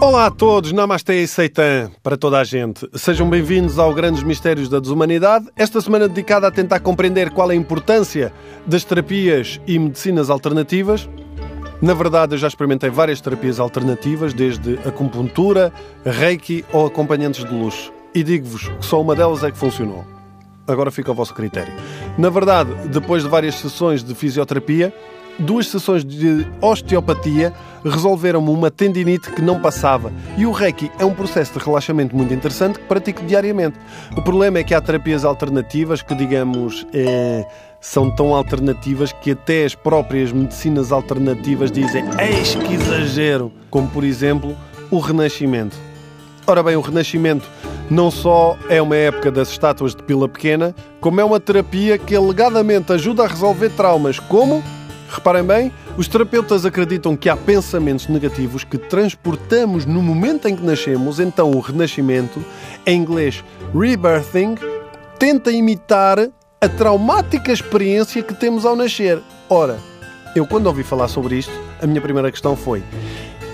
Olá a todos, Namastê e Seitan para toda a gente. Sejam bem-vindos ao Grandes Mistérios da Desumanidade. Esta semana dedicada a tentar compreender qual é a importância das terapias e medicinas alternativas. Na verdade, eu já experimentei várias terapias alternativas, desde acupuntura, reiki ou acompanhantes de luxo. E digo-vos que só uma delas é que funcionou. Agora fica ao vosso critério. Na verdade, depois de várias sessões de fisioterapia, duas sessões de osteopatia resolveram-me uma tendinite que não passava. E o Reiki é um processo de relaxamento muito interessante que pratico diariamente. O problema é que há terapias alternativas que, digamos, é, são tão alternativas que até as próprias medicinas alternativas dizem eis que exagero, como por exemplo o Renascimento. Ora bem, o Renascimento não só é uma época das estátuas de pila pequena, como é uma terapia que alegadamente ajuda a resolver traumas, como Reparem bem, os terapeutas acreditam que há pensamentos negativos que transportamos no momento em que nascemos, então o renascimento, em inglês rebirthing, tenta imitar a traumática experiência que temos ao nascer. Ora, eu quando ouvi falar sobre isto, a minha primeira questão foi: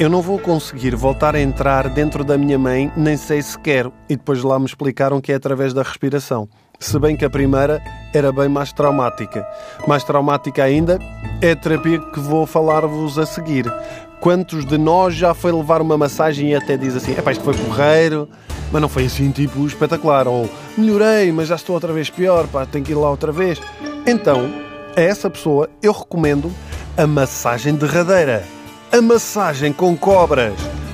eu não vou conseguir voltar a entrar dentro da minha mãe, nem sei se quero. E depois lá me explicaram que é através da respiração se bem que a primeira era bem mais traumática. Mais traumática ainda é a terapia que vou falar-vos a seguir. Quantos de nós já foi levar uma massagem e até diz assim: é isto foi porreiro, mas não foi assim tipo espetacular, ou melhorei, mas já estou outra vez pior, pá, tenho que ir lá outra vez. Então, a essa pessoa eu recomendo a massagem derradeira. A massagem com cobras.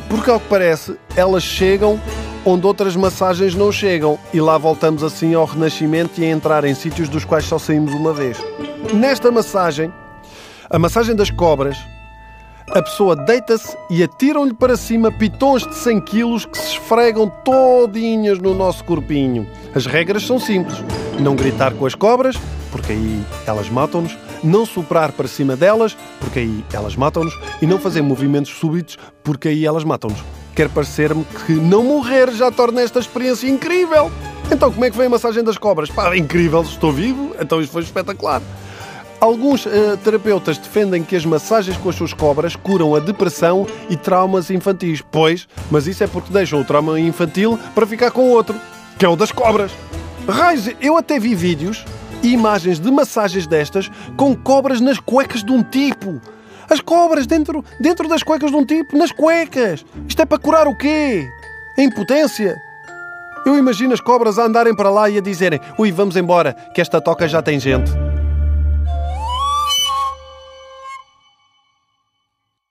Porque, ao que parece, elas chegam onde outras massagens não chegam, e lá voltamos assim ao renascimento e a entrar em sítios dos quais só saímos uma vez. Nesta massagem, a massagem das cobras, a pessoa deita-se e atiram-lhe para cima pitões de 100 quilos que se esfregam todinhas no nosso corpinho. As regras são simples. Não gritar com as cobras, porque aí elas matam-nos. Não soprar para cima delas, porque aí elas matam-nos. E não fazer movimentos súbitos, porque aí elas matam-nos quer parecer-me que não morrer já torna esta experiência incrível. Então, como é que vem a massagem das cobras? Pá, incrível, estou vivo, então isto foi espetacular. Alguns uh, terapeutas defendem que as massagens com as suas cobras curam a depressão e traumas infantis. Pois, mas isso é porque deixam o trauma infantil para ficar com outro, que é o das cobras. Raiz, eu até vi vídeos imagens de massagens destas com cobras nas cuecas de um tipo. As cobras dentro, dentro das cuecas de um tipo, nas cuecas. Isto é para curar o quê? A impotência? Eu imagino as cobras a andarem para lá e a dizerem: Ui, vamos embora, que esta toca já tem gente.